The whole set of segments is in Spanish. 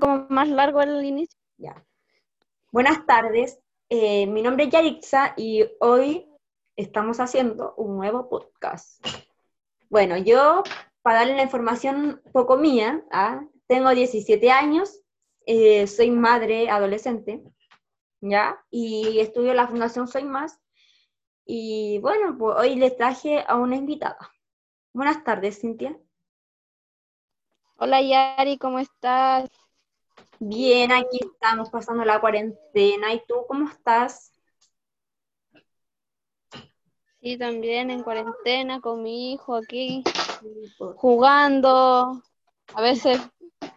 como más largo el inicio. Ya. Buenas tardes, eh, mi nombre es Yarixa y hoy estamos haciendo un nuevo podcast. Bueno, yo, para darle la información poco mía, ¿ah? tengo 17 años, eh, soy madre adolescente, ¿ya? Y estudio en la Fundación Soy Más. Y bueno, pues hoy les traje a una invitada. Buenas tardes, Cintia. Hola Yari, ¿cómo estás? Bien, aquí estamos pasando la cuarentena. ¿Y tú cómo estás? Sí, también en cuarentena con mi hijo aquí, jugando, a veces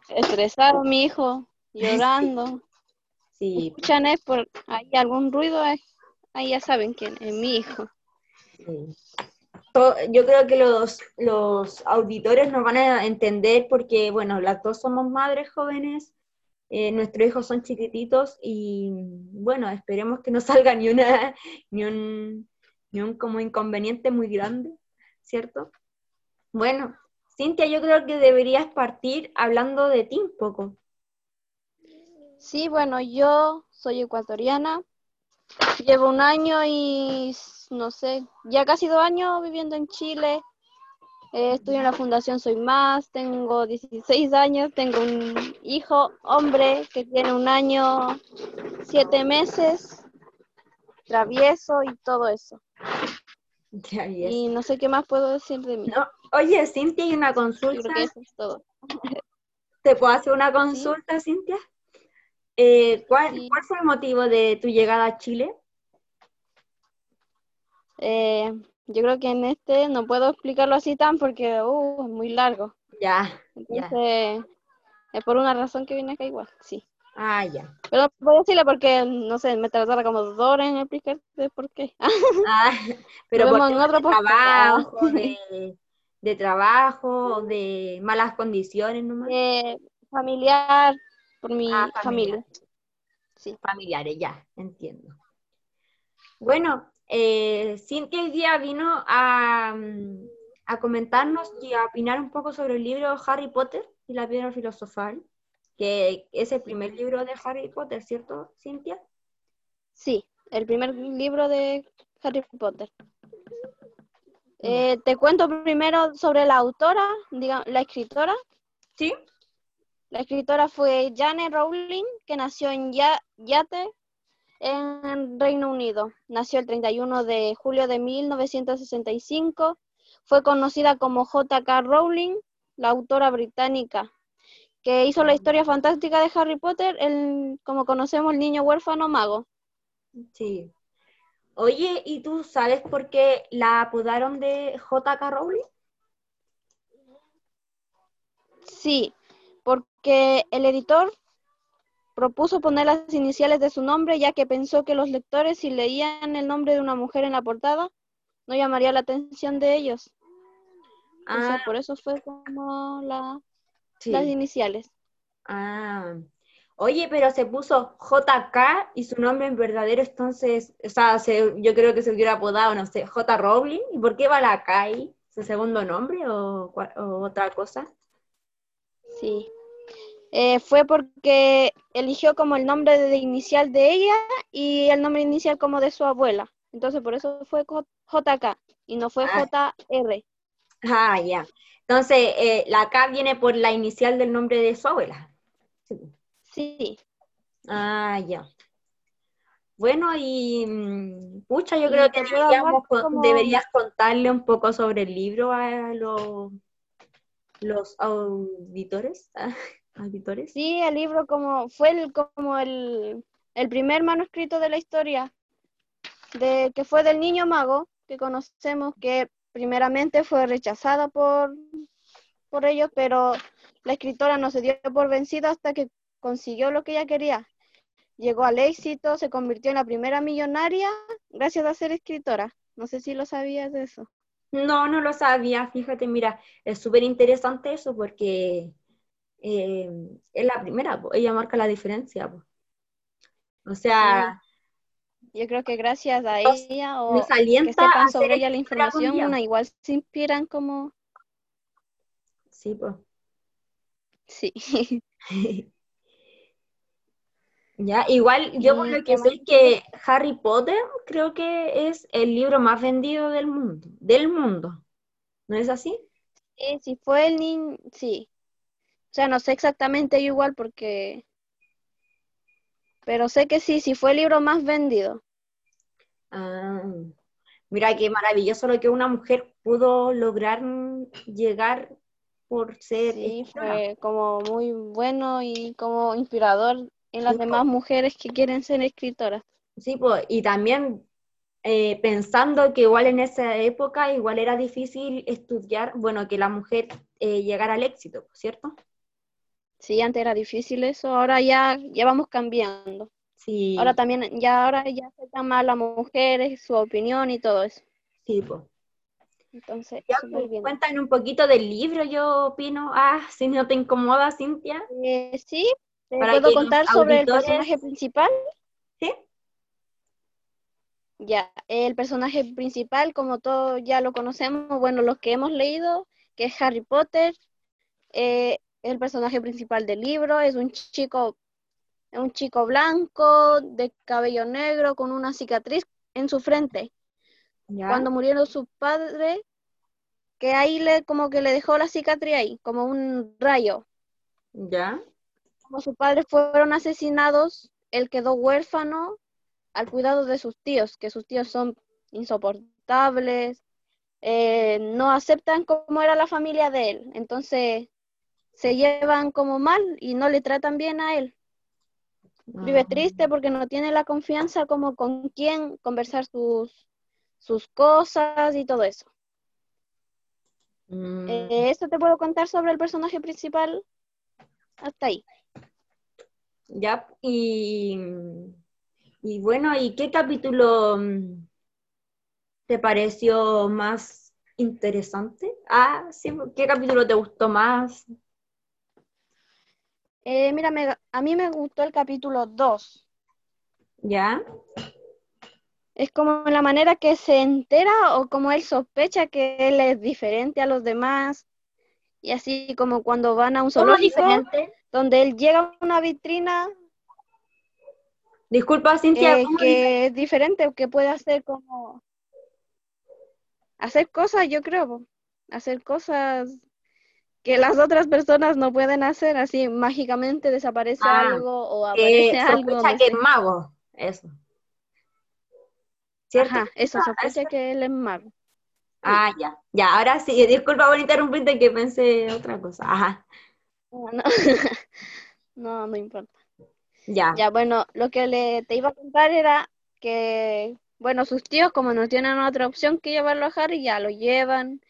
estresado mi hijo, llorando. Sí, Escuchan es por hay algún ruido, eh, ahí ya saben quién es mi hijo. sí. Yo creo que los, los auditores nos van a entender porque, bueno, las dos somos madres jóvenes, eh, nuestros hijos son chiquititos y, bueno, esperemos que no salga ni una, ni un, ni un como inconveniente muy grande, ¿cierto? Bueno, Cintia, yo creo que deberías partir hablando de ti un poco. Sí, bueno, yo soy ecuatoriana, llevo un año y no sé, ya casi dos años viviendo en Chile. Eh, estudio en la Fundación Soy Más, tengo 16 años, tengo un hijo, hombre, que tiene un año, siete meses, travieso y todo eso. Y no sé qué más puedo decir de mí. No, Oye, Cintia, hay una consulta. creo que eso es todo. ¿Te puedo hacer una consulta, Cintia? Eh, ¿cuál, Sí. cuál fue el motivo de tu llegada a Chile? Eh, yo creo que en este no puedo explicarlo así tan porque uh, es muy largo. Ya, ya. Entonces, es por una razón que vine acá igual, sí. Ah, ya. Pero voy a decirle porque, no sé, me tratara como dos horas en explicar de por qué. Ah, pero por en otro trabajo, de, de trabajo, de malas condiciones nomás. Eh, familiar, por mi Ah, familia. Sí. Familiares, ya, entiendo. Bueno, eh, Cintia hoy día vino a, mm, a comentarnos y a opinar un poco sobre el libro Harry Potter y la piedra filosofal, que es el primer libro de Harry Potter, ¿cierto, Cintia? Sí, el primer libro de Harry Potter. Eh, te cuento primero sobre la autora, diga, la escritora. ¿Sí? La escritora fue Jane Rowling, que nació en Ya- Yate, en Reino Unido. Nació el 31 de julio de 1965. Fue conocida como J.K. Rowling, la autora británica, que hizo la historia fantástica de Harry Potter, el, como conocemos, el niño huérfano mago. Sí. Oye, ¿y tú sabes por qué la apodaron de J.K. Rowling? Sí, porque el editor propuso poner las iniciales de su nombre, ya que pensó que los lectores, si leían el nombre de una mujer en la portada, no llamaría la atención de ellos. Ah, por eso fue como la- sí. las iniciales. Ah. Oye, pero se puso JK y su nombre en verdadero, entonces, o sea, se- yo creo que se hubiera apodado, no sé, J. Rowling. ¿Y por qué va la K ahí? ¿Su segundo nombre o, o otra cosa? Sí. Eh, fue porque eligió como el nombre de inicial de ella y el nombre inicial como de su abuela. Entonces, por eso fue JK y no fue Ah. JR. Ah, ya. Entonces, eh, la K viene por la inicial del nombre de su abuela. Sí. Sí. Ah, ya. Bueno, y mm, pucha, yo Y creo que deberíamos como- deberías contarle un poco sobre el libro a los, los auditores. auditores. Sí, el libro como fue el, como el, el primer manuscrito de la historia, de, que fue del niño mago, que conocemos que primeramente fue rechazada por, por ellos, pero la escritora no se dio por vencida hasta que consiguió lo que ella quería. Llegó al éxito, se convirtió en la primera millonaria gracias a ser escritora. No sé si lo sabías de eso. No, no lo sabía, fíjate, mira, es súper interesante eso porque eh, es la primera, ella marca la diferencia. O sea, Yo creo que gracias a ella o que sepan sobre ella la información, día. una igual se inspiran como... sí, pues. Sí. Ya, igual yo por ¿Y lo que sé es que Harry Potter creo que es el libro más vendido del mundo, del mundo. ¿No es así? Sí, si fue el niño, sí. O sea, no sé exactamente yo igual porque, pero sé que sí, sí fue el libro más vendido. Ah, mira qué maravilloso lo que una mujer pudo lograr llegar por ser Sí, fue como muy bueno y como inspirador en las Sí, demás mujeres que quieren ser escritoras. Sí, pues, y también eh, pensando que igual en esa época igual era difícil estudiar, bueno, que la mujer eh, llegara al éxito, ¿cierto? Sí, antes era difícil eso, ahora ya, ya vamos cambiando. Sí, Ahora también, ya ahora ya aceptan más las mujeres, su opinión y todo eso. sí, pues. Entonces, Ya, pues, bien. cuéntame un poquito del libro, yo opino. Ah, si no te incomoda, Cintia. Eh, sí, te Para puedo contar sobre el personaje principal. ¿Sí? Ya, el personaje principal, como todos ya lo conocemos, bueno, los que hemos leído, que es Harry Potter, eh, el personaje principal del libro es un chico, un chico blanco, de cabello negro, con una cicatriz en su frente. Ya. Cuando murieron sus padres, que ahí le, como que le dejó la cicatriz ahí, como un rayo. Ya. Como sus padres fueron asesinados, él quedó huérfano al cuidado de sus tíos, que sus tíos son insoportables, eh, no aceptan cómo era la familia de él, entonces se llevan como mal y no le tratan bien a él. Vive Ah, triste porque no tiene la confianza como con quién conversar sus, sus cosas y todo eso. mm, Eh, eso te puedo contar sobre el personaje principal hasta ahí. Ya, y, y bueno, ¿y qué capítulo mm, te pareció más interesante? Ah, sí, ¿qué capítulo te gustó más? Eh, mira, me- a mí me gustó el capítulo 2. ¿Ya? Es como la manera que se entera o como él sospecha que él es diferente a los demás. Y así como cuando van a un ¿Cómo zoológico, donde él llega a una vitrina Disculpa, Cintia, eh, ¿cómo que es diferente, que puede hacer como hacer cosas, yo creo, hacer cosas que las otras personas no pueden hacer, así mágicamente desaparece Ah, algo o que aparece algo, sospecha no que es mago? Eso. ¿Cierto? Ajá, eso, Ah, sospecha eso. que él es mago. Ah, ya. Ya, ahora sí, disculpa por interrumpirte que pensé otra cosa. Ajá. Ah, No, no, no importa. Ya. Ya, bueno, lo que le, te iba a contar era que, bueno, sus tíos, como no tienen otra opción que llevarlo a Harry, ya lo llevan.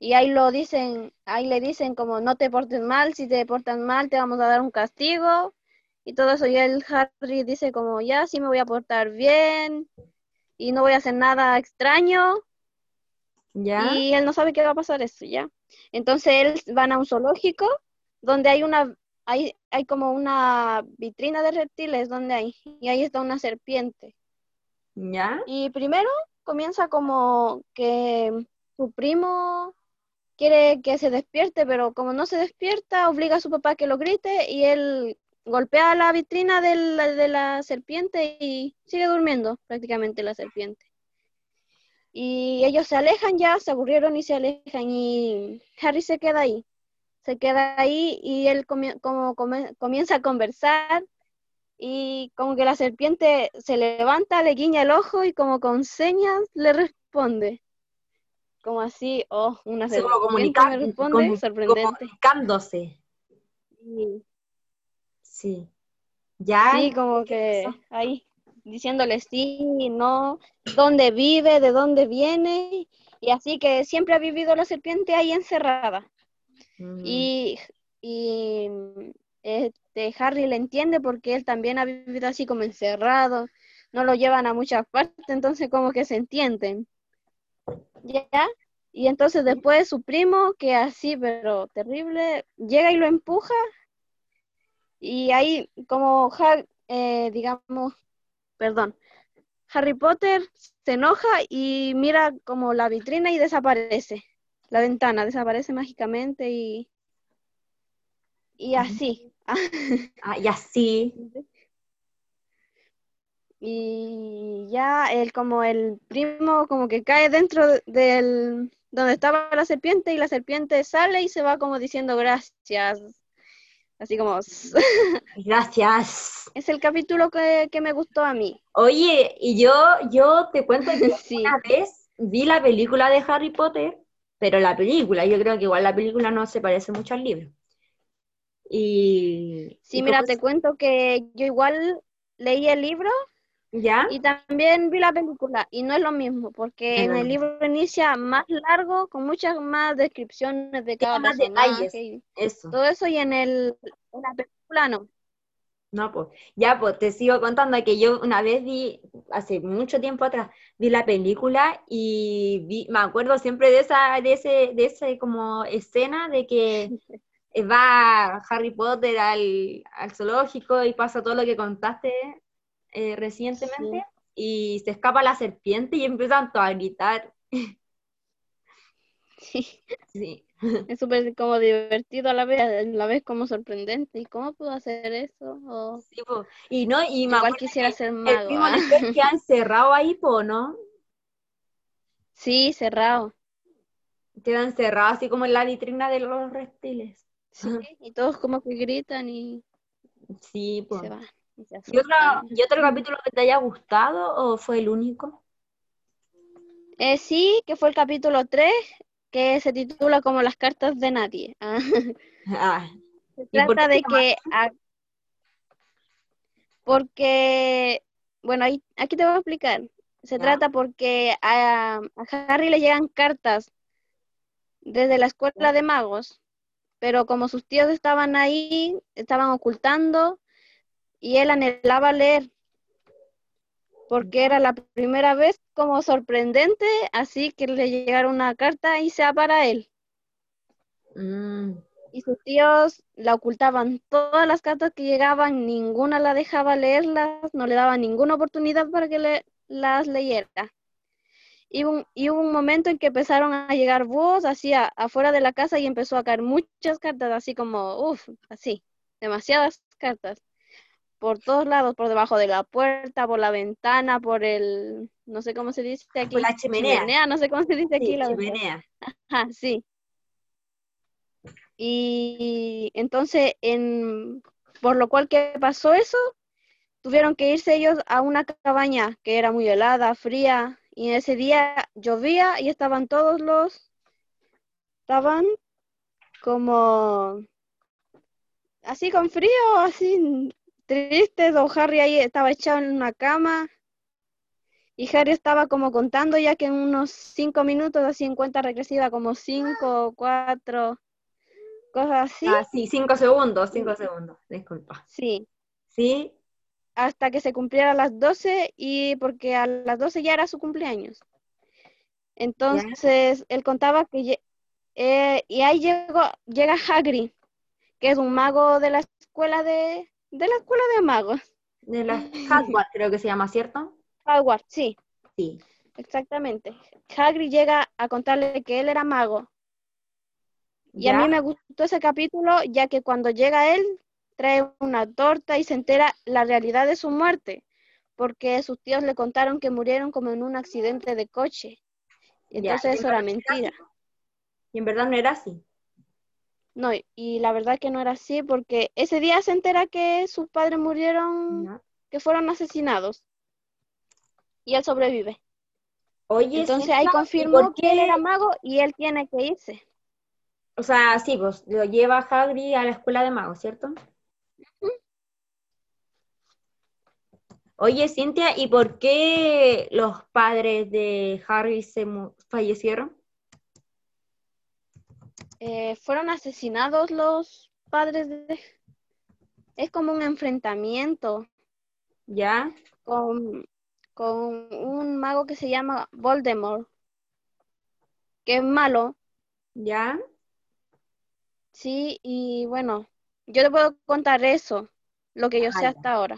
Y ahí lo dicen, ahí le dicen como no te portes mal, si te portas mal te vamos a dar un castigo. Y todo eso, y el Harry dice como ya, sí me voy a portar bien y no voy a hacer nada extraño. Ya. Y él no sabe qué va a pasar eso, ¿ya? Entonces él van a un zoológico donde hay una, hay, hay como una vitrina de reptiles donde hay, y ahí está una serpiente. Ya. Y primero comienza como que su primo quiere que se despierte, pero como no se despierta, obliga a su papá a que lo grite y él golpea la vitrina de la, serpiente y sigue durmiendo prácticamente la serpiente. Y ellos se alejan ya, se aburrieron y se alejan y Harry se queda ahí. Se queda ahí y él como comienza a conversar y como que la serpiente se levanta, le guiña el ojo y como con señas le responde. Como así, oh, una Así como me responde, como- sorprendente. comunicándose. Y- Sí. Ya. Sí, como que eso. ahí, diciéndole sí, no, dónde vive, de dónde viene, y así que siempre ha vivido la serpiente ahí encerrada. Mm, Y, y este, Harry le entiende porque él también ha vivido así como encerrado, no lo llevan a muchas partes, entonces como que se entienden. ¿Ya? Y entonces después su primo, que así, pero terrible, llega y lo empuja. Y ahí como, Har- eh, digamos, perdón, Harry Potter se enoja y mira como la vitrina y desaparece. La ventana desaparece mágicamente y, y así. Ah, y así. y ya él como el primo como que cae dentro del donde estaba la serpiente y la serpiente sale y se va como diciendo gracias. Así como... Gracias. Es el capítulo que, me gustó a mí. Oye, y yo, yo te cuento que una vez vi la película de Harry Potter, pero la película, yo creo que igual la película no se parece mucho al libro. Y... Sí, mira, te cuento que yo igual leí el libro ¿Ya? Y también vi la película y no es lo mismo, porque en el libro inicia más largo, con muchas más descripciones de cada más personaje. eso. Todo eso y en, el, en la película no. No, pues, ya, pues, te sigo contando que yo una vez vi, hace mucho tiempo atrás, vi la película y vi, me acuerdo siempre de esa, de ese, de ese como escena de que va Harry Potter al, al zoológico y pasa todo lo que contaste eh, recientemente y se escapa la serpiente y empiezan todos a gritar. Sí. sí. Es súper como divertido a la vez, a la vez como sorprendente. ¿Y cómo puedo hacer eso? Y no, y Igual quisiera ser mago. El que han cerrado ahí, po, ¿no? Sí, cerrado. Quedan cerrados así como en la vitrina de los reptiles. Sí, y todos como que gritan y sí, pues. se van. ¿Y otro, capítulo que te haya gustado o fue el único? Eh, sí, que fue el capítulo 3, que se titula como Las cartas de nadie. Ah. Se trata de que... porque, bueno, ahí, aquí te voy a explicar. Se trata porque a, Harry le llegan cartas desde la escuela de magos, pero como sus tíos estaban ahí, estaban ocultando y él anhelaba leer, porque era la primera vez como sorprendente, así que le llegara una carta y sea para él. Mm. Y sus tíos la ocultaban todas las cartas que llegaban, ninguna la dejaba leerlas, no le daba ninguna oportunidad para que le, las leyera. Y, y, hubo un momento en que empezaron a llegar búhos así afuera de la casa y empezó a caer muchas cartas, así como, uff, así, demasiadas cartas por todos lados, por debajo de la puerta, por la ventana, por el, no sé cómo se dice aquí. Por la chimenea. no sé cómo se dice aquí. la chimenea. Ajá, sí. Y entonces, en, por lo cual que pasó eso, tuvieron que irse ellos a una cabaña que era muy helada, fría, y ese día llovía y estaban todos los, estaban como así con frío, así triste, don Harry ahí estaba echado en una cama y Harry estaba como contando ya que en unos cinco minutos, así en cuenta regresiva, como cinco, cuatro, cosas así. Ah, sí, cinco segundos, cinco segundos, disculpa. Sí. Sí. Hasta que se cumpliera las doce y porque a las doce ya era su cumpleaños. Entonces, él contaba que eh, y ahí llegó, llega Hagrid, que es un mago de la escuela de, de la escuela de magos. De la Hogwarts, creo que se llama, ¿cierto? Hogwarts, sí. Sí. Exactamente. Hagrid llega a contarle que él era mago. Y a mí me gustó ese capítulo, ya que cuando llega él, trae una torta y se entera la realidad de su muerte, porque sus tíos le contaron que murieron como en un accidente de coche. Entonces eso era mentira. Y en verdad no era así. No, y la verdad que no era así porque ese día se entera que sus padres murieron, que fueron asesinados. Y él sobrevive. Oye, entonces ahí confirmó que él era mago y él tiene que irse. O sea, sí, pues lo lleva Hagrid a la escuela de magos, ¿cierto? Oye, Cintia, ¿y por qué los padres de Harry se fallecieron? Eh, fueron asesinados los padres de... Es como un enfrentamiento. ¿Ya? Con, con un mago que se llama Voldemort, que es malo. ¿Ya? Sí, y bueno, yo te puedo contar eso, lo que yo sé hasta ahora.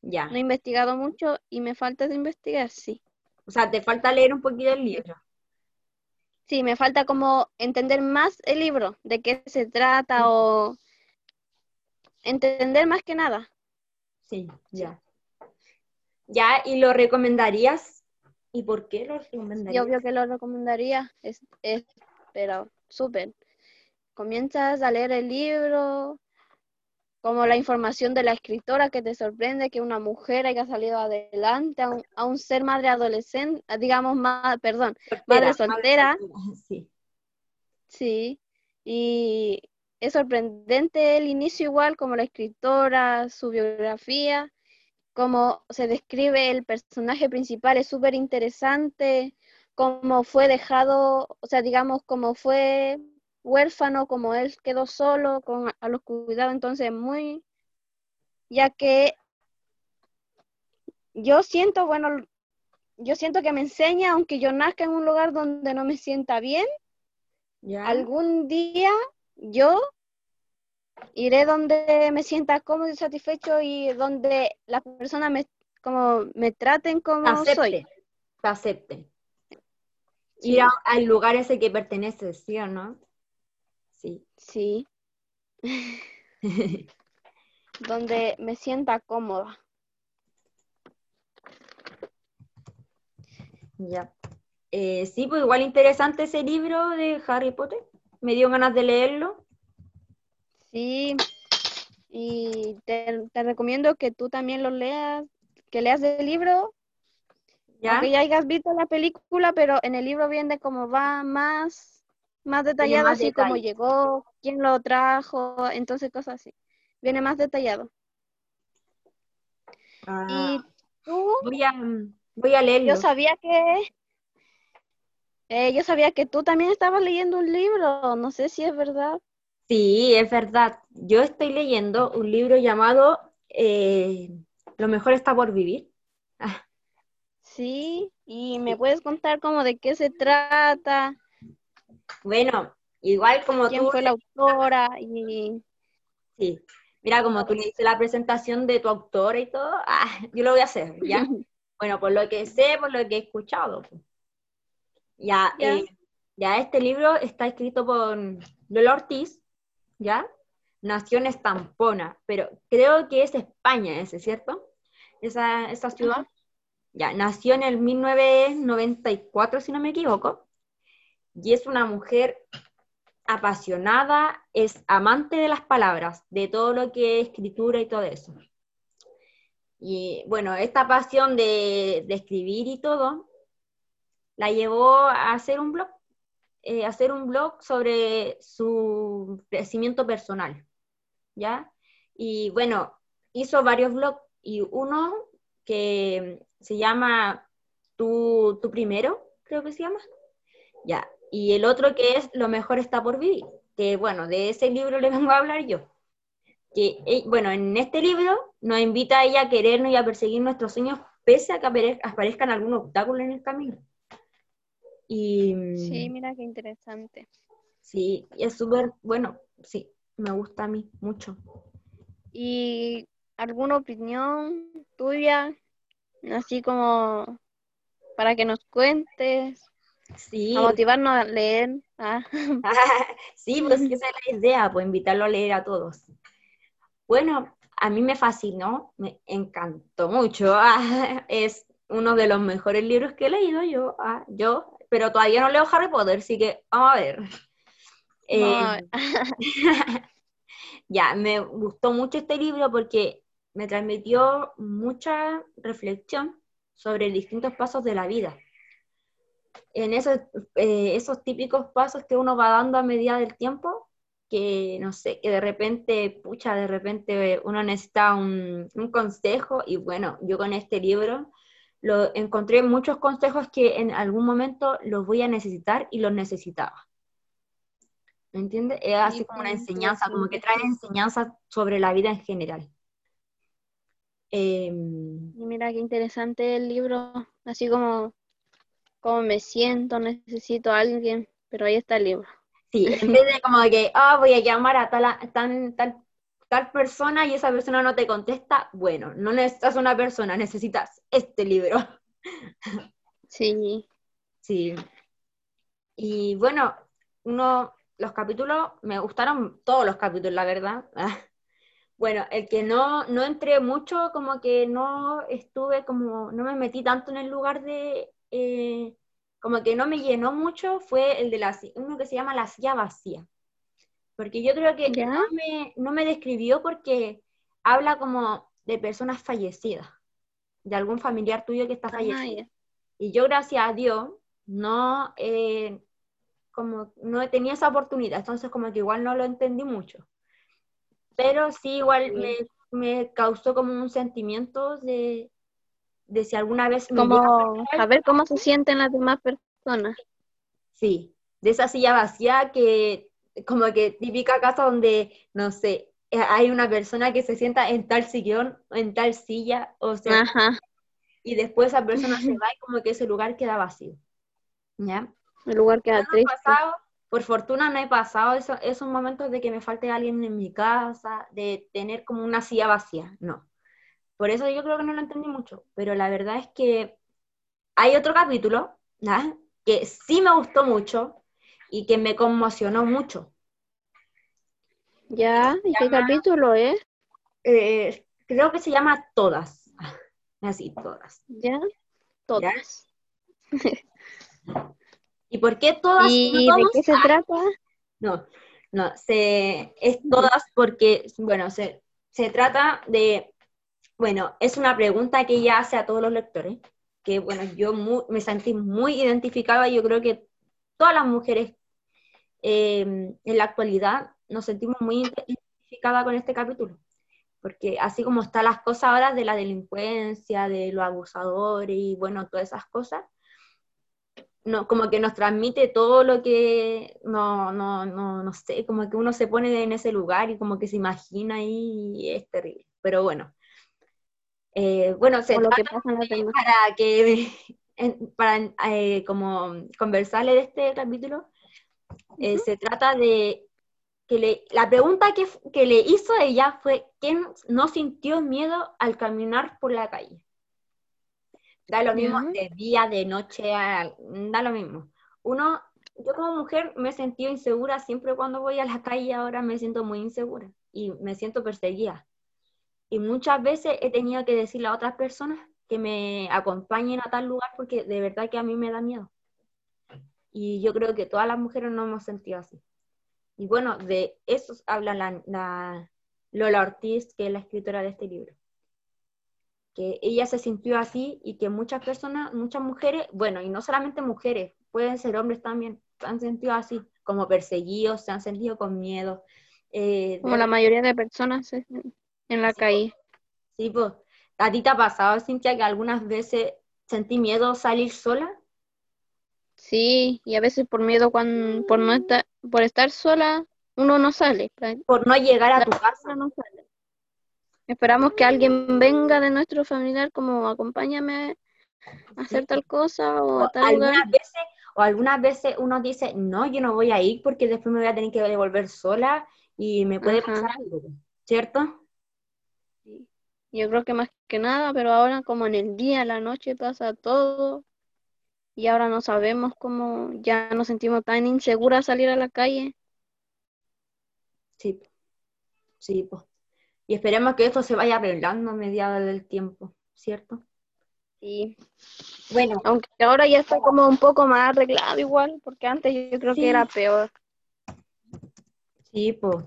Ya. No he investigado mucho y me falta de investigar, sí. O sea, te falta leer un poquito el libro. Sí, me falta como entender más el libro, de qué se trata o entender más que nada. Sí, ya. Ya, ¿y lo recomendarías? ¿Y por qué lo recomendarías? Yo obvio que lo recomendaría, es, es pero súper. Comienzas a leer el libro, como la información de la escritora que te sorprende que una mujer haya salido adelante a un, a un ser madre adolescente, digamos, más, perdón, madre soltera. Sí. Sí, y es sorprendente el inicio igual, como la escritora, su biografía, cómo se describe el personaje principal, es súper interesante, cómo fue dejado, o sea, digamos, cómo fue huérfano, como él quedó solo con a los cuidados, entonces muy, ya que yo siento, bueno, yo siento que me enseña, aunque yo nazca en un lugar donde no me sienta bien, algún día yo iré donde me sienta cómodo y satisfecho y donde las personas me como me traten como Acepte, soy. te acepte. Sí. Ir a- al lugar ese que perteneces, ¿sí o no? Sí. Donde me sienta cómoda. Ya. Eh, sí, pues igual interesante ese libro de Harry Potter. Me dio ganas de leerlo. Sí, y te, te recomiendo que tú también lo leas, que leas el libro, ¿Ya? aunque ya hayas visto la película, pero en el libro viene como va más, más detallado, más así como detalle. llegó, quién lo trajo, entonces cosas así. Viene más detallado. Ah, Y tú, voy a, voy a leerlo. yo sabía que, eh, yo sabía que tú también estabas leyendo un libro, no sé si es verdad. Sí, es verdad. Yo estoy leyendo un libro llamado eh, Lo mejor está por vivir. Ah, Sí, y me puedes contar como de qué se trata, bueno, igual como quién tú, fue la autora y sí. Mira, como tú le hiciste la presentación de tu autora y todo, ah, yo lo voy a hacer, ¿ya? Bueno, por lo que sé, por lo que he escuchado. pues. Ya, Ya. eh, ya este libro está escrito por Lola Ortiz, ¿ya? Nació en Estampona, pero creo que es España ese, ¿cierto? Esa, esa ciudad. Ya, nació en el 1994, si no me equivoco, y es una mujer apasionada, es amante de las palabras, de todo lo que es escritura y todo eso. Y bueno, esta pasión de, escribir y todo, la llevó a hacer un blog, eh, hacer un blog sobre su crecimiento personal, ¿ya? Y bueno, hizo varios blogs y uno que se llama Tú, tú primero, creo que se llama, ya. Y el otro que es Lo mejor está por vivir, que bueno, de ese libro le vengo a hablar yo. Que, eh, bueno, en este libro nos invita a ella a querernos y a perseguir nuestros sueños pese a que apare- aparezcan algunos obstáculos en el camino. Y sí, mira qué interesante. sí, es súper, bueno, sí, me gusta a mí mucho. ¿Y alguna opinión tuya, así como para que nos cuentes, Sí, a motivarnos a leer? Ah, sí, pues esa es la idea, pues invitarlo a leer a todos. Bueno, a mí me fascinó, me encantó mucho. ah, es uno de los mejores libros que he leído yo, ah, yo, pero todavía no leo Harry Potter, así que vamos a ver. Eh, ya, me gustó mucho este libro porque me transmitió mucha reflexión sobre distintos pasos de la vida. En esos, eh, esos típicos pasos que uno va dando a medida del tiempo, que no sé, que de repente, pucha, de repente uno necesita un, un consejo y bueno, yo con este libro lo encontré muchos consejos que en algún momento los voy a necesitar y los necesitaba. ¿Me entiendes? Es así Sí, como una pues, enseñanza, como que trae enseñanzas sobre la vida en general. Em, y mira qué interesante el libro, así como, como me siento, necesito a alguien, pero ahí está el libro. sí, en vez de como que, ah, voy a llamar a tal, tan- tal, tal persona y esa persona no te contesta, bueno, no necesitas una persona, necesitas este libro. Sí, Sí. Y bueno, uno, los capítulos, me gustaron todos los capítulos, la verdad. Bueno, el que no, no entré mucho, como que no estuve, como no me metí tanto en el lugar de, eh, como que no me llenó mucho, fue el de la, uno que se llama La silla vacía. Porque yo creo que no me, no me describió porque habla como de personas fallecidas, de algún familiar tuyo que está ah, fallecido. Y yo, gracias a Dios, no, eh, como no tenía esa oportunidad, entonces como que igual no lo entendí mucho pero sí igual me, causó como un sentimiento de, de si alguna vez... como saber cómo se sienten las demás personas. Sí, de esa silla vacía que como que típica casa donde, no sé, hay una persona que se sienta en tal sillón, en tal silla, o sea, y después esa persona se va y como que ese lugar queda vacío. ¿Ya? El lugar queda triste. Pasado, por fortuna no he pasado esos momentos de que me falte alguien en mi casa, de tener como una silla vacía, no. Por eso yo creo que no lo entendí mucho, pero la verdad es que hay otro capítulo que sí me gustó mucho y que me conmocionó mucho. ¿Ya? ¿Y qué capítulo es? Eh, creo que se llama Todas. Así, todas. ¿Ya? Todas. ¿Y por qué todas? ¿Y de qué se trata? No, no, se, es todas porque, bueno, se, se trata de, bueno, es una pregunta que ella hace a todos los lectores, que, bueno, yo me sentí muy identificada, yo creo que todas las mujeres eh, en la actualidad nos sentimos muy identificadas con este capítulo, porque así como están las cosas ahora de la delincuencia, de los abusadores y, bueno, todas esas cosas, como que nos transmite todo lo que, no, no, no, no sé, como que uno se pone en ese lugar y como que se imagina y es terrible. Pero bueno, eh, bueno, se para que, para eh, como conversarle de este capítulo, eh, se trata de que le, la pregunta que, que le hizo ella fue, ¿quién no sintió miedo al caminar por la calle? Da lo mismo de día, de noche, da lo mismo. Uno, yo como mujer me he sentido insegura siempre cuando voy a la calle, ahora me siento muy insegura y me siento perseguida. Y muchas veces he tenido que decirle a otras personas que me acompañen a tal lugar porque de verdad que a mí me da miedo. Y yo creo que todas las mujeres no hemos sentido así. Y bueno, de eso habla la Lola Ortiz, que es la escritora de este libro que ella se sintió así y que muchas personas, muchas mujeres, bueno, y no solamente mujeres, pueden ser hombres también, se han sentido así, como perseguidos, se han sentido con miedo. Eh, como la mayoría de personas en la calle. Sí, pues, ¿a ti te ha pasado, Cintia, que algunas veces sentí miedo salir sola? Sí, y a veces por miedo, cuando, por, no estar, por estar sola, uno no sale. Por no llegar a tu casa. No sale. Esperamos que alguien venga de nuestro familiar como acompáñame a hacer tal cosa o, tal algunas veces o algunas veces uno dice, no, yo no voy a ir porque después me voy a tener que devolver sola y me puede pasar algo, ¿cierto? Yo creo que más que nada, pero ahora como en el día, la noche pasa todo y ahora no sabemos cómo, ya nos sentimos tan inseguras salir a la calle. Sí, sí, pues. Y esperemos que esto se vaya arreglando a mediados del tiempo, ¿cierto? Sí. Bueno. Aunque ahora ya está como un poco más arreglado igual, porque antes yo creo que era peor. Sí, pues.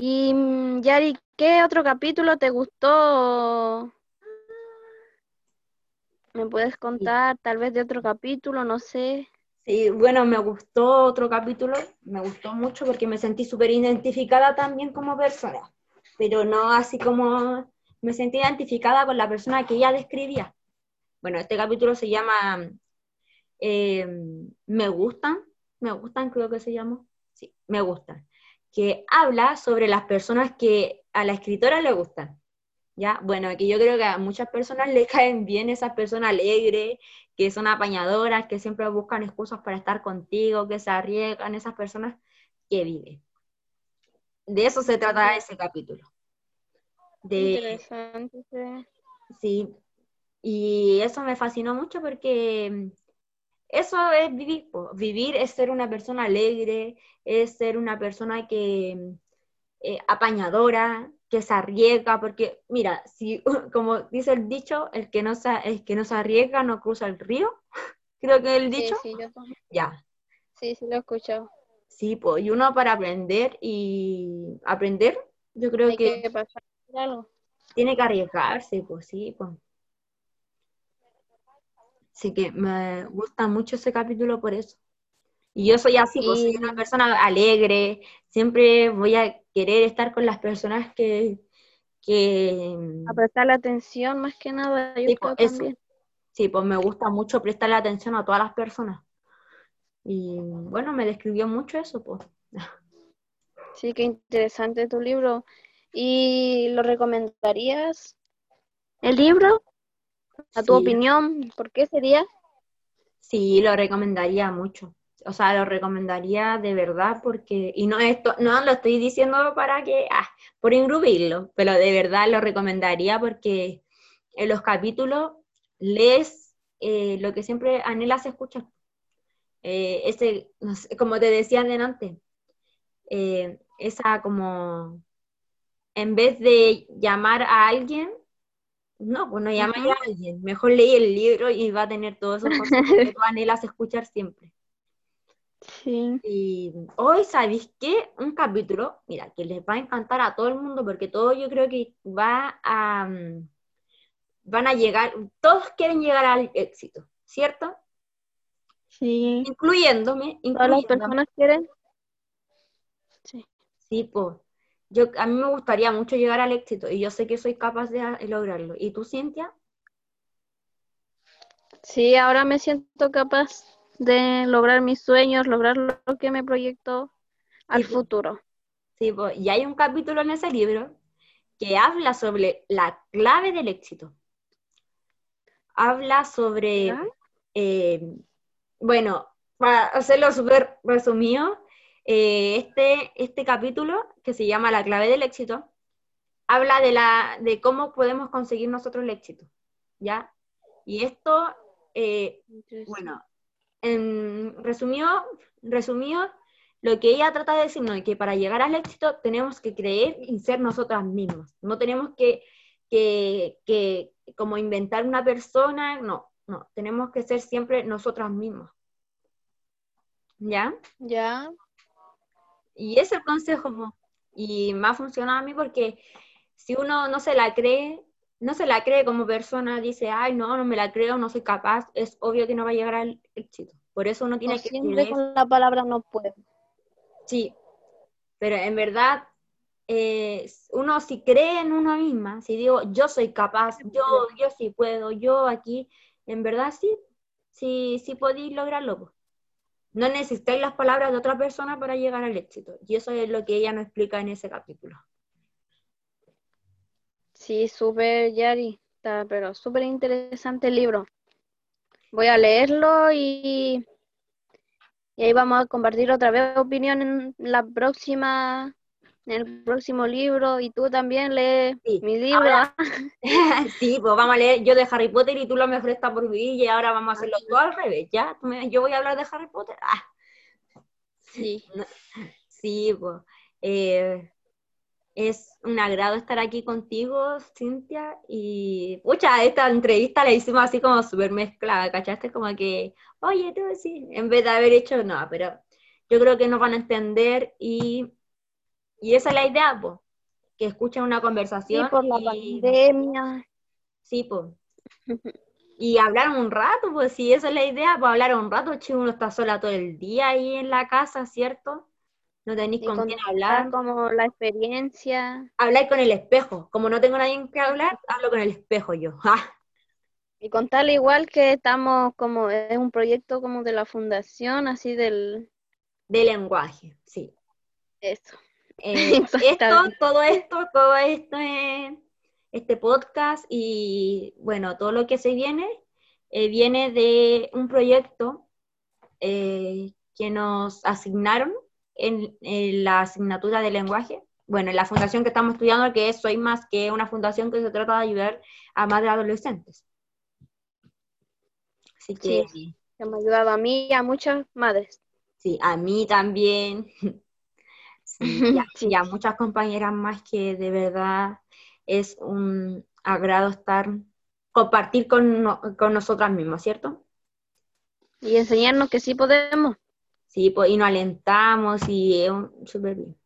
Y mm, Yari, ¿qué otro capítulo te gustó? ¿Me puedes contar tal vez de otro capítulo? No sé. Sí, bueno, me gustó otro capítulo, me gustó mucho porque me sentí súper identificada también como persona, pero no así como me sentí identificada con la persona que ella describía. Bueno, este capítulo se llama eh, Me gustan, me gustan creo que se llama, sí, me gustan, que habla sobre las personas que a la escritora le gustan. ¿Ya? Bueno, aquí yo creo que a muchas personas le caen bien esas personas alegres, que son apañadoras, que siempre buscan excusas para estar contigo, que se arriesgan, esas personas que viven. De eso se trata ese capítulo. Interesante. Sí, y eso me fascinó mucho porque eso es vivir. po. Vivir es ser una persona alegre, es ser una persona que eh, apañadora, que se arriesga, porque mira, si como dice el dicho, el que no se, el que no se arriesga no cruza el río, creo que es el Sí, dicho. sí, yo también. Ya, Sí, sí lo he escuchado. sí, pues, y uno para aprender y aprender, yo creo Hay que que pasar algo. tiene que arriesgarse, pues sí, pues. Así que me gusta mucho ese capítulo por eso. Y yo soy así, pues soy una persona alegre, siempre voy a querer estar con las personas que, que A prestarle atención más que nada, yo Sí, creo pues, eso. sí, pues me gusta mucho prestarle atención a todas las personas. Y bueno, me describió mucho eso, pues. Sí, qué interesante tu libro. ¿Y lo recomendarías? ¿El libro? ¿A tu Sí. opinión? ¿Por qué sería? Sí, lo recomendaría mucho. O sea, lo recomendaría de verdad porque, y no esto, no lo estoy diciendo para que, ah, por ingrubirlo, pero de verdad lo recomendaría porque en los capítulos lees eh, lo que siempre anhelas escuchar. Eh, ese, no sé, como te decía antes, eh, esa como, en vez de llamar a alguien, no, pues no Ujú. a alguien, mejor leí el libro y va a tener todos esos consejos que tú anhelas escuchar siempre. Sí. Y hoy, ¿sabéis qué? Un capítulo, mira, que les va a encantar a todo el mundo porque todo yo creo que va a, mm, van a llegar, todos quieren llegar al éxito, ¿cierto? Sí. Incluyéndome, ¿Todas las incluyéndome. personas quieren? Sí. Sí, pues, yo, a mí me gustaría mucho llegar al éxito y yo sé que soy capaz de lograrlo. ¿Y tú, Cintia? Sí, ahora me siento capaz de lograr mis sueños, lograr lo que me proyecto al Sí, futuro. Sí, pues, y hay un capítulo en ese libro que habla sobre la clave del éxito. Habla sobre, eh, bueno, para hacerlo súper resumido, eh, este, este capítulo que se llama La clave del éxito, habla de, la, de cómo podemos conseguir nosotros el éxito, ¿ya? Y esto, eh, bueno, en resumido, resumido, lo que ella trata de decirnos es que para llegar al éxito tenemos que creer y ser nosotras mismas. No tenemos que, que, que como inventar una persona, no, no, tenemos que ser siempre nosotras mismas. ¿Ya? Ya. Y ese es el consejo, y me ha funcionado a mí porque si uno no se la cree, no se la cree como persona, dice, ay, no, no me la creo, no soy capaz, es obvio que no va a llegar al éxito. Por eso uno tiene O que siempre con la palabra no puedo. Sí, pero en verdad, eh, uno si cree en uno misma, si digo, yo soy capaz, yo, yo sí puedo, yo aquí, en verdad sí, sí, sí podéis lograrlo. No necesitáis las palabras de otra persona para llegar al éxito. Y eso es lo que ella nos explica en ese capítulo. Sí, súper, Yari. Está, pero súper interesante el libro. Voy a leerlo y, y ahí vamos a compartir otra vez opinión en la próxima, en el próximo libro. Y tú también lees Sí, mi libro. ahora- ¿ah? sí, pues vamos a leer yo de Harry Potter y tú lo mejor está por vivir y ahora vamos a hacerlo todo al revés, ¿ya? Yo voy a hablar de Harry Potter. Ah, Sí. Sí, pues. eh, es un agrado estar aquí contigo, Cintia. Y, pucha, esta entrevista la hicimos así como súper mezclada, ¿cachaste? Como que, oye, tú sí, en vez de haber hecho, no, pero yo creo que nos van a entender y, y esa es la idea, pues, que escuchen una Sí, conversación por la y, pandemia. sí, pues. Y hablar un rato, pues si esa es la idea, pues hablar un rato, chico, uno está sola todo el día ahí en la casa, ¿cierto? No tenéis Y con quién hablar. como la experiencia. Hablar con el espejo. Como no tengo nadie en que hablar, hablo con el espejo yo. Ah, Y contarle igual que estamos como, es un proyecto como de la fundación, así del, de lenguaje, sí. eso. Eh, esto, todo esto, todo esto es este podcast y bueno, todo lo que se viene, eh, viene de un proyecto eh, que nos asignaron en, en la asignatura de lenguaje. Bueno, en la fundación que estamos estudiando, que es Soy Más, que es una fundación que se trata de ayudar a madres adolescentes. Así que Sí. que me ha ayudado a mí y a muchas madres. Sí, a mí también. Sí, y a, Sí. y a muchas compañeras más que de verdad es un agrado estar, compartir con, no- con nosotras mismas, ¿cierto? Y enseñarnos que sí podemos. Sí, pues, y nos alentamos y es un- súper bien.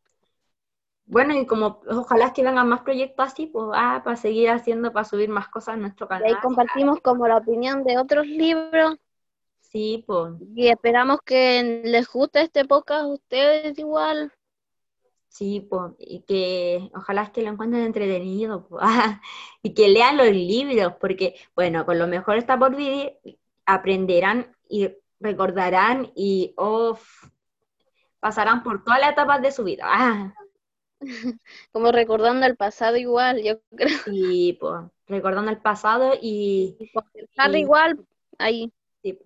Bueno, y como ojalá que vengan más proyectos así, pues, ah, para seguir haciendo, para subir más cosas a nuestro Y ahí canal. compartimos como la opinión de otros libros Sí, pues, y esperamos que les guste este podcast a ustedes igual. Sí, pues, y que ojalá es que lo encuentren entretenido, ah, y que lean los libros, porque, bueno, con lo mejor está por vivir, aprenderán y recordarán y oh, pasarán por todas las etapas de su vida. Ah, Como recordando el pasado igual, yo creo. y pues, recordando el pasado y, Y Harry Y- igual, ahí. sí,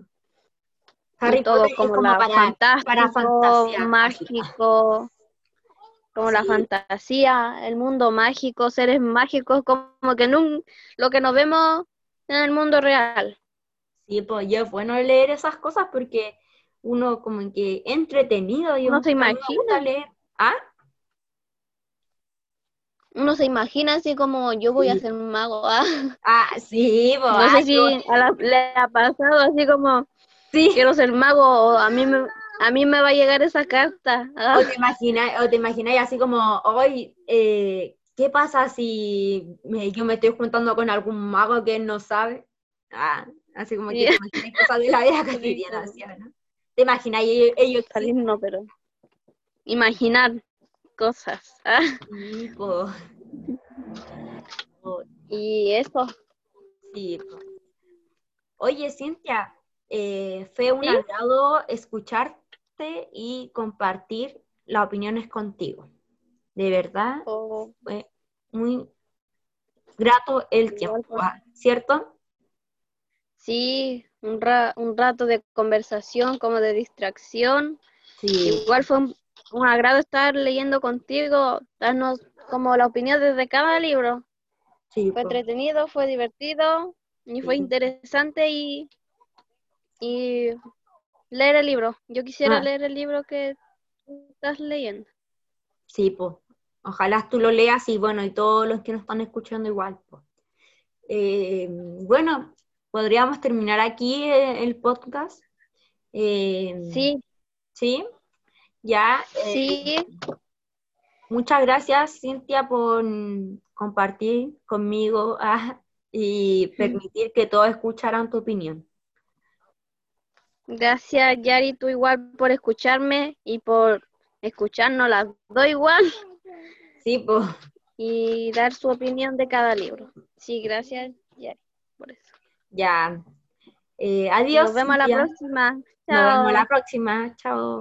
Harry todo Potter es como, como la para, fantástico, para fantasía mágico, como la Sí. fantasía, el mundo mágico, seres mágicos, como que nun- lo que nos vemos en el mundo real. Sí, pues ya es bueno leer esas cosas porque uno como que entretenido y Uno se imagina. leer. ¿Ah? Uno se imagina así como yo voy a ser un mago. ah. Ah, sí, pues, No ah, sé si a la- le ha pasado así como Sí. quiero ser mago o a mí me, a mí me va a llegar esa carta. ah. O te imaginas, o te imaginas así como, hoy, eh, ¿qué pasa si me- yo me estoy juntando con algún mago que no sabe? Ah, así como que Sí. te imaginas cosas de la vida cotidiana, ¿sí o no? ¿Te imaginas ellos, ellos Salir no, pero imaginar cosas. ah. Sí. Oh, Y eso. Sí. po. Oye, Cintia, eh, fue un ¿Sí? agrado escucharte y compartir las opiniones contigo. De verdad, o- fue muy grato el tiempo, ah, ¿cierto? sí, un, ra- un rato de conversación como de distracción. Sí, Igual fue un, un agrado estar leyendo contigo, darnos como la opinión desde cada libro. sí, Fue entretenido, fue divertido y fue interesante y, y leer el libro. Yo quisiera Ah. leer el libro que estás leyendo. Sí, pues. Ojalá tú lo leas y bueno, y todos los que nos están escuchando igual, pues. Eh, bueno, podríamos terminar aquí eh, el podcast. Eh, Sí, Sí, ya. eh, sí, Muchas gracias, Cintia, por compartir conmigo ah, y permitir que todos escucharan tu opinión. Gracias Yari, tú igual por escucharme y por escucharnos las dos igual Sí, pues, y dar su opinión de cada libro. Sí, gracias Yari por eso. ya. Eh, adiós. Nos vemos a la próxima. Nos vemos Chao. la próxima. Chao.